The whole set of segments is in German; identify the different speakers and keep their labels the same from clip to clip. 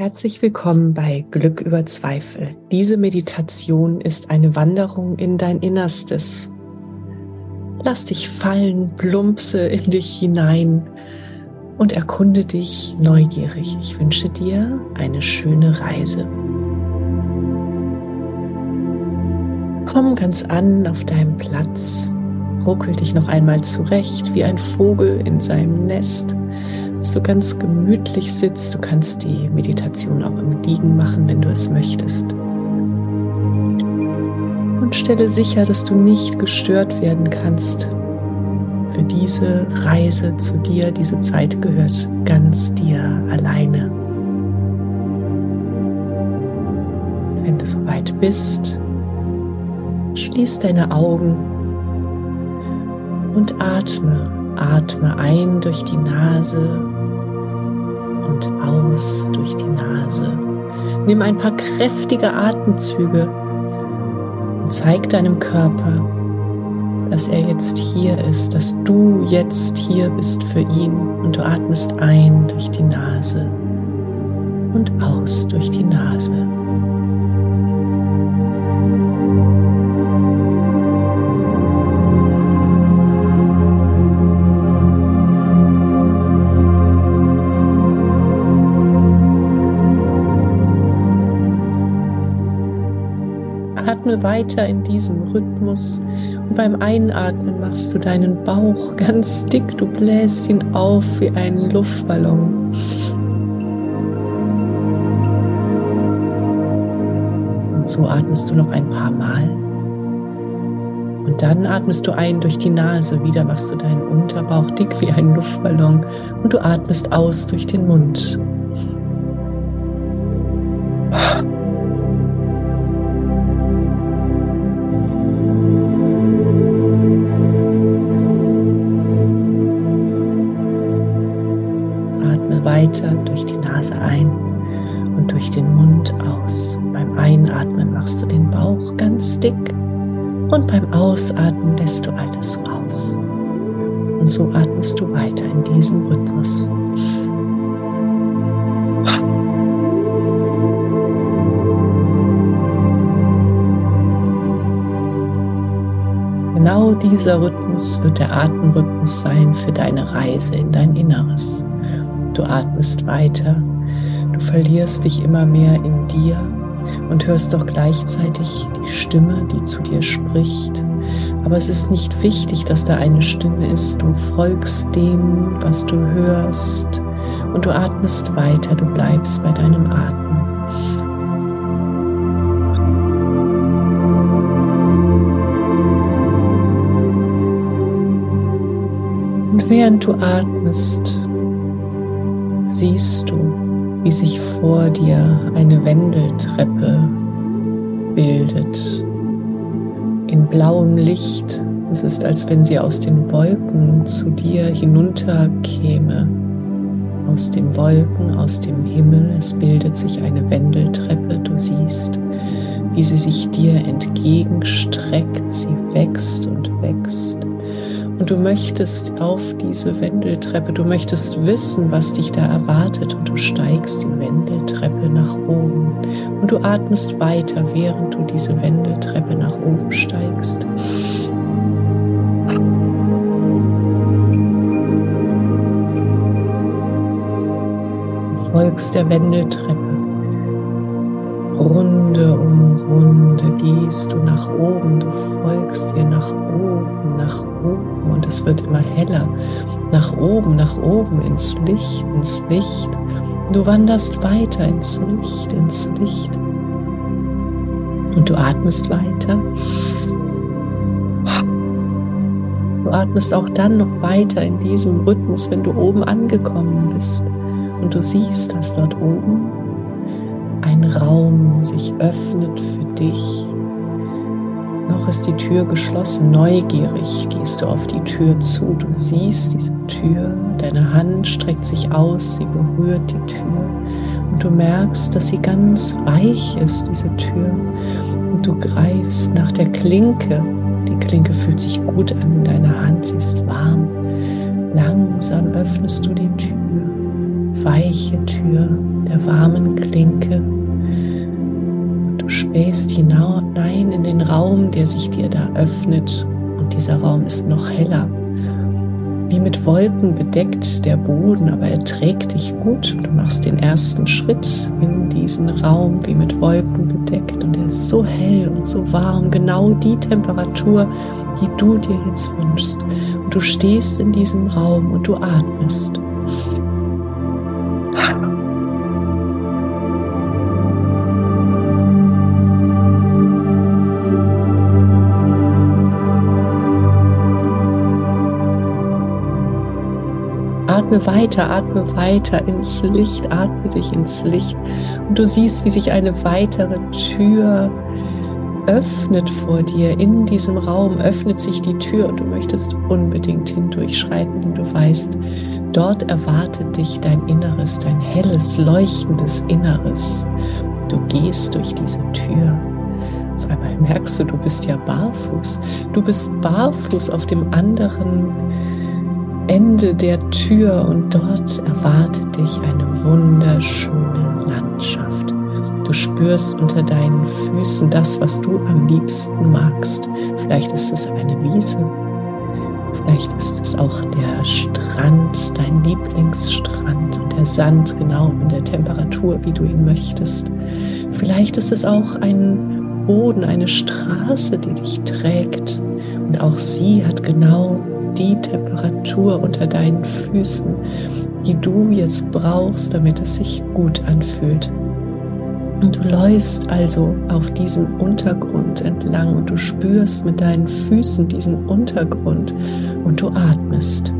Speaker 1: Herzlich willkommen bei Glück über Zweifel. Diese Meditation ist eine Wanderung in dein Innerstes. Lass dich fallen, plumpse in dich hinein und erkunde dich neugierig. Ich wünsche dir eine schöne Reise. Komm ganz an auf deinem Platz, ruckel dich noch einmal zurecht wie ein Vogel in seinem Nest du ganz gemütlich sitzt. Du kannst die Meditation auch im Liegen machen, wenn du es möchtest. Und stelle sicher, dass du nicht gestört werden kannst. Für diese Reise zu dir, diese Zeit gehört ganz dir alleine. Wenn du soweit bist, schließ deine Augen und atme Atme ein durch die Nase und aus durch die Nase. Nimm ein paar kräftige Atemzüge und zeig deinem Körper, dass er jetzt hier ist, dass du jetzt hier bist für ihn und du atmest ein durch die Nase und aus durch die Nase. Atme weiter in diesem Rhythmus. Und beim Einatmen machst du deinen Bauch ganz dick, du bläst ihn auf wie einen Luftballon. Und so atmest du noch ein paar Mal. Und dann atmest du ein durch die Nase, wieder machst du deinen Unterbauch dick wie einen Luftballon und du atmest aus durch den Mund. Weiter durch die Nase ein und durch den Mund aus. Beim Einatmen machst du den Bauch ganz dick und beim Ausatmen lässt du alles raus. Und so atmest du weiter in diesem Rhythmus. Genau dieser Rhythmus wird der Atemrhythmus sein für deine Reise in dein Inneres. Du atmest weiter, du verlierst dich immer mehr in dir und hörst doch gleichzeitig die Stimme, die zu dir spricht. Aber es ist nicht wichtig, dass da eine Stimme ist. Du folgst dem, was du hörst und du atmest weiter, du bleibst bei deinem Atmen. Und während du atmest, siehst du wie sich vor dir eine Wendeltreppe bildet in blauem Licht. Es ist, als wenn sie aus den Wolken zu dir hinunterkäme. Aus den Wolken, aus dem Himmel. Es bildet sich eine Wendeltreppe. Du siehst, wie sie sich dir entgegenstreckt. Sie wächst und wächst. Und du möchtest auf diese Wendeltreppe, du möchtest wissen, was dich da erwartet und du steigst die Wendeltreppe nach oben. Und du atmest weiter, während du diese Wendeltreppe nach oben steigst. Du folgst der Wendeltreppe. Runde um Runde gehst du nach oben, du folgst dir nach oben, nach oben und es wird immer heller. Nach oben, nach oben, ins Licht, ins Licht. Du wanderst weiter ins Licht, ins Licht. Und du atmest weiter. Du atmest auch dann noch weiter in diesem Rhythmus, wenn du oben angekommen bist. Und du siehst, dass dort oben ein Raum sich öffnet für dich. Noch ist die Tür geschlossen. Neugierig gehst du auf die Tür zu. Du siehst diese Tür. Deine Hand streckt sich aus. Sie berührt die Tür. Und du merkst, dass sie ganz weich ist, diese Tür. Und du greifst nach der Klinke. Die Klinke fühlt sich gut an in deiner Hand. Sie ist warm. Langsam öffnest du die Tür weiche Tür der warmen Klinke. Du spähst hinein in den Raum, der sich dir da öffnet und dieser Raum ist noch heller. Wie mit Wolken bedeckt der Boden, aber er trägt dich gut. Du machst den ersten Schritt in diesen Raum, wie mit Wolken bedeckt. Und er ist so hell und so warm, genau die Temperatur, die du dir jetzt wünschst. Und du stehst in diesem Raum und du atmest. Atme weiter, atme weiter ins Licht, atme dich ins Licht. Und du siehst, wie sich eine weitere Tür öffnet vor dir. In diesem Raum öffnet sich die Tür und du möchtest unbedingt hindurchschreiten, denn du weißt, Dort erwartet dich dein Inneres, dein helles, leuchtendes Inneres. Du gehst durch diese Tür. Auf einmal merkst du, du bist ja barfuß. Du bist barfuß auf dem anderen Ende der Tür und dort erwartet dich eine wunderschöne Landschaft. Du spürst unter deinen Füßen das, was du am liebsten magst. Vielleicht ist es eine Wiese, Vielleicht ist es auch der Strand, dein Lieblingsstrand und der Sand genau in der Temperatur, wie du ihn möchtest. Vielleicht ist es auch ein Boden, eine Straße, die dich trägt. Und auch sie hat genau die Temperatur unter deinen Füßen, die du jetzt brauchst, damit es sich gut anfühlt. Und du läufst also auf diesem Untergrund entlang und du spürst mit deinen Füßen diesen Untergrund und du atmest.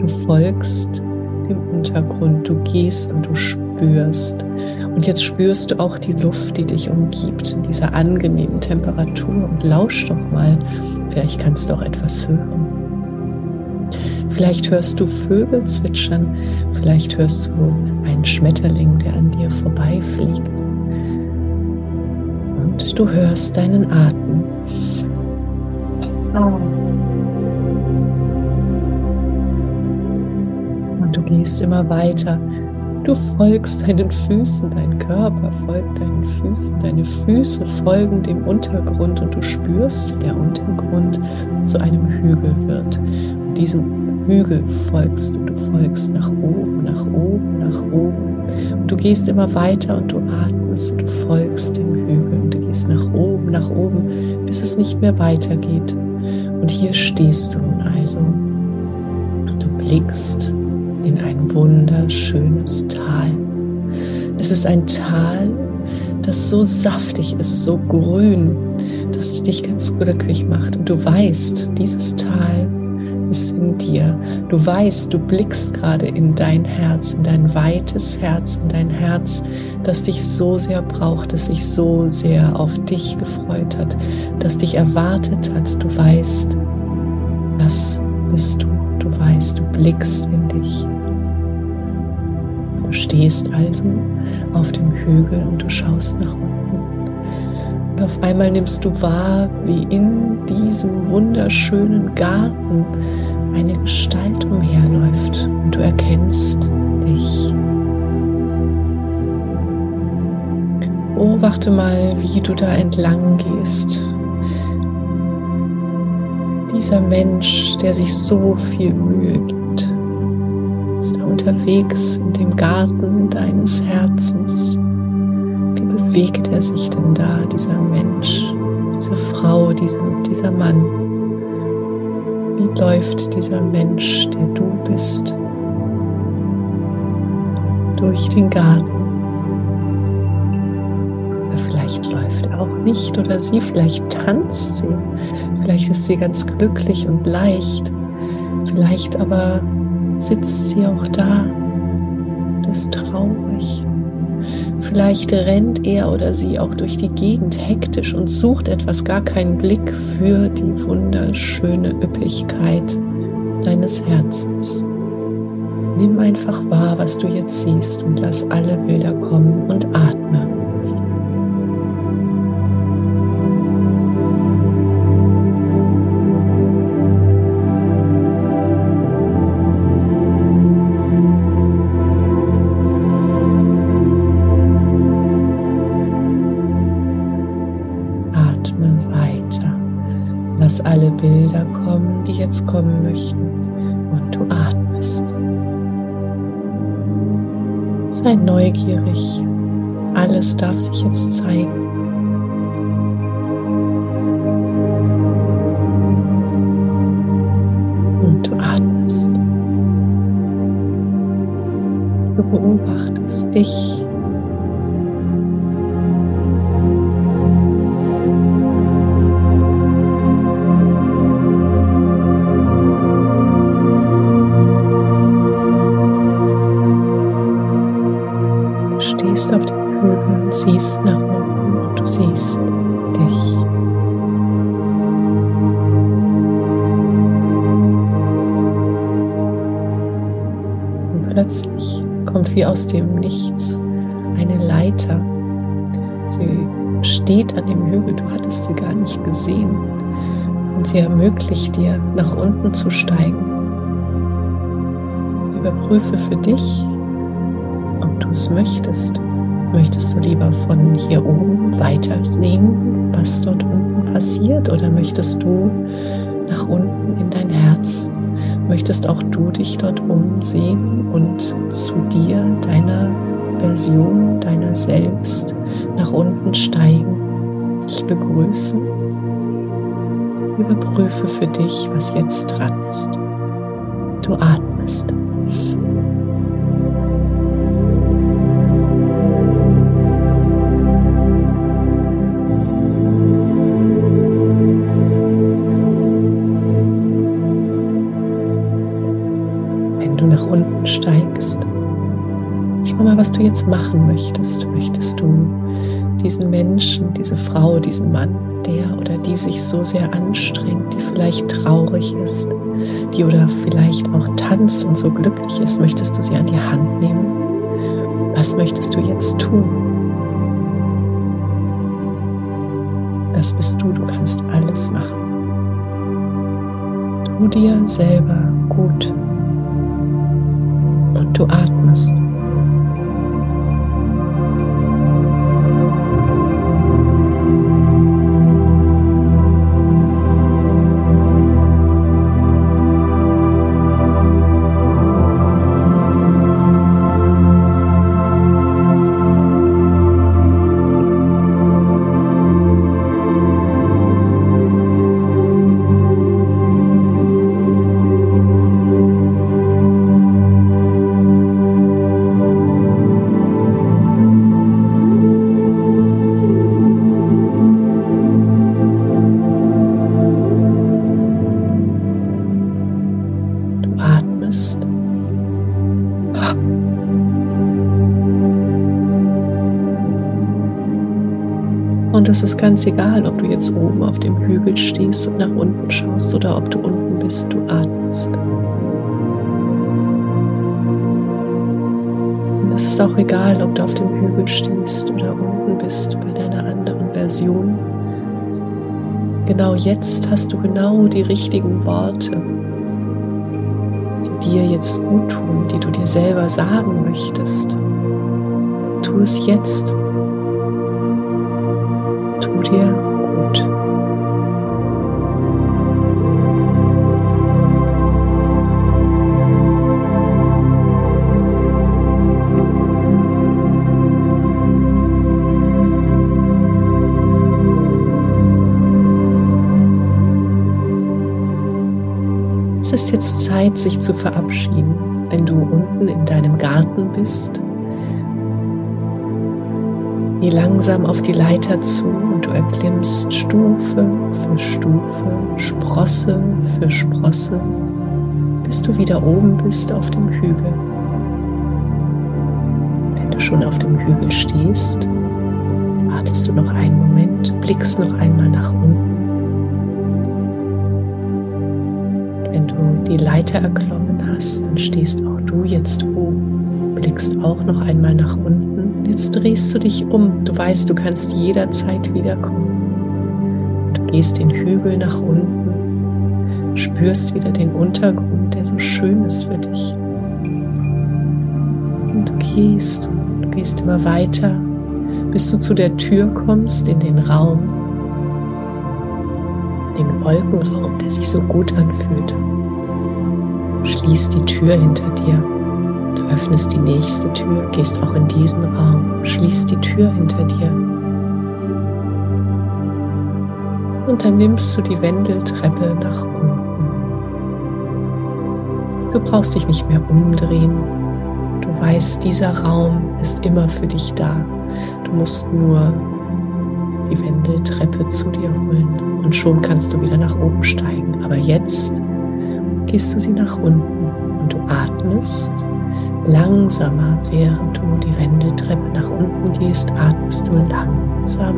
Speaker 1: Du folgst dem Untergrund, du gehst und du spürst. Und jetzt spürst du auch die Luft, die dich umgibt, in dieser angenehmen Temperatur. Und lausch doch mal, vielleicht kannst du auch etwas hören. Vielleicht hörst du Vögel zwitschern, vielleicht hörst du einen Schmetterling, der an dir vorbeifliegt. Und du hörst deinen Atem. Und du gehst immer weiter. Du folgst deinen Füßen, dein Körper folgt deinen Füßen, deine Füße folgen dem Untergrund und du spürst, wie der Untergrund zu einem Hügel wird. Und diesem Hügel folgst du. Du folgst nach oben, nach oben, nach oben. Und du gehst immer weiter und du atmest und du folgst dem Hügel. Und du gehst nach oben, nach oben, bis es nicht mehr weitergeht. Und hier stehst du nun also. Du blickst in ein wunderschönes Tal. Es ist ein Tal, das so saftig ist, so grün, dass es dich ganz glücklich macht und du weißt, dieses Tal ist in dir. Du weißt, du blickst gerade in dein Herz, in dein weites Herz, in dein Herz, das dich so sehr braucht, das sich so sehr auf dich gefreut hat, das dich erwartet hat. Du weißt, das bist du. Du weißt, du blickst in dich. Du stehst also auf dem Hügel und du schaust nach unten. Und auf einmal nimmst du wahr, wie in diesem wunderschönen Garten eine Gestalt umherläuft und du erkennst dich. Beobachte mal, wie du da entlang gehst. Dieser Mensch, der sich so viel Mühe gibt, unterwegs in dem Garten deines Herzens bewegt er sich denn da, dieser Mensch, diese Frau, diese, dieser Mann? Wie läuft dieser Mensch, der du bist, durch den Garten? Vielleicht läuft er auch nicht oder sie, vielleicht tanzt sie, vielleicht ist sie ganz glücklich und leicht, vielleicht aber sitzt sie auch da und ist traurig Vielleicht rennt er oder sie auch durch die Gegend hektisch und sucht etwas, gar keinen Blick für die wunderschöne Üppigkeit deines Herzens. Nimm einfach wahr, was du jetzt siehst und lass alle Bilder kommen und atme. Jetzt kommen möchten. Und du atmest. Sei neugierig. Alles darf sich jetzt zeigen. Und du atmest. Du beobachtest dich siehst nach unten und du siehst dich. Und plötzlich kommt wie aus dem Nichts eine Leiter. Sie steht an dem Hügel, du hattest sie gar nicht gesehen. Und sie ermöglicht dir, nach unten zu steigen. Überprüfe für dich, ob du es möchtest. Möchtest du lieber von hier oben weiter sehen, was dort unten passiert, oder möchtest du nach unten in dein Herz? Möchtest auch du dich dort umsehen und zu dir, deiner Version, deiner selbst nach unten steigen, dich begrüßen? Überprüfe für dich, was jetzt dran ist. Du atmest. Du jetzt machen möchtest. Möchtest du diesen Menschen, diese Frau, diesen Mann, der oder die sich so sehr anstrengt, die vielleicht traurig ist, die oder vielleicht auch tanzt und so glücklich ist, möchtest du sie an die Hand nehmen? Was möchtest du jetzt tun? Das bist du, du kannst alles machen. Tu dir selber gut und du atmest. atmest. Es ist ganz egal, ob du jetzt oben auf dem Hügel stehst und nach unten schaust oder ob du unten bist, du atmest. Und es ist auch egal, ob du auf dem Hügel stehst oder unten bist bei deiner anderen Version. Genau jetzt hast du genau die richtigen Worte, die dir jetzt gut tun, die du dir selber sagen möchtest. Tu es jetzt. Tu dir gut. Es ist jetzt Zeit, sich zu verabschieden. Wenn du unten in deinem Garten bist, geh langsam auf die Leiter zu erklimmst Stufe für Stufe, Sprosse für Sprosse, bis du wieder oben bist auf dem Hügel. Wenn du schon auf dem Hügel stehst, wartest du noch einen Moment, blickst noch einmal nach unten die Leiter erklommen hast, dann stehst auch du jetzt oben, blickst auch noch einmal nach unten. Jetzt drehst du dich um. Du weißt, du kannst jederzeit wiederkommen. Du gehst den Hügel nach unten, spürst wieder den Untergrund, der so schön ist für dich. Und du gehst, du gehst immer weiter, bis du zu der Tür kommst in den Raum, den Wolkenraum, der sich so gut anfühlt. Schließ die Tür hinter dir. Öffnest die nächste Tür, gehst auch in diesen Raum, schließt die Tür hinter dir. Und dann nimmst du die Wendeltreppe nach unten. Du brauchst dich nicht mehr umdrehen. Du weißt, dieser Raum ist immer für dich da. Du musst nur die Wendeltreppe zu dir holen und schon kannst du wieder nach oben steigen. Aber jetzt gehst du sie nach unten und du atmest langsamer, während du die Wendeltreppe nach unten gehst, atmest du langsam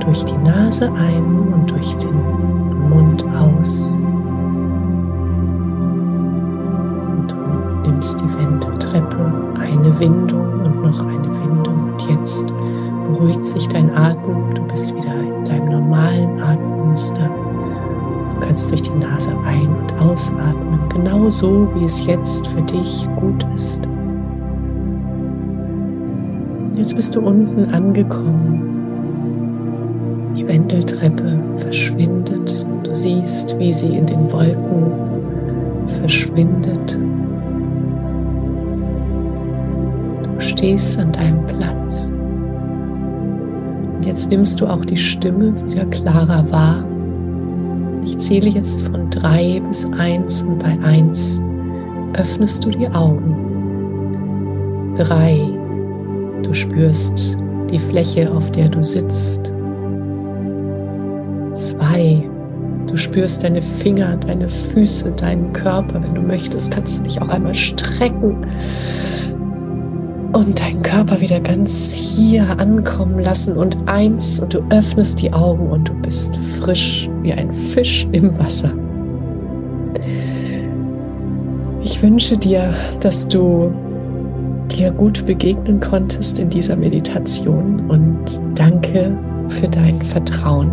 Speaker 1: durch die Nase ein und durch den Mund aus. Und du nimmst die Wendeltreppe, eine Windung und noch eine Windung. Und jetzt beruhigt sich dein Atem, du bist wieder in deinem normalen Atemmuster. Du kannst durch die Nase ein- und ausatmen, genau so, wie es jetzt für dich gut ist. Jetzt bist du unten angekommen. Die Wendeltreppe verschwindet. Du siehst, wie sie in den Wolken verschwindet. Du stehst an deinem Platz. Und jetzt nimmst du auch die Stimme wieder klarer wahr. Ich zähle jetzt von drei bis eins und bei eins öffnest du die Augen. Drei, du spürst die Fläche, auf der du sitzt. Zwei, du spürst deine Finger, deine Füße, deinen Körper. Wenn du möchtest, kannst du dich auch einmal strecken und deinen Körper wieder ganz hier ankommen lassen und eins und du öffnest die Augen und du bist frisch wie ein Fisch im Wasser. Ich wünsche dir, dass du dir gut begegnen konntest in dieser Meditation und danke für dein Vertrauen.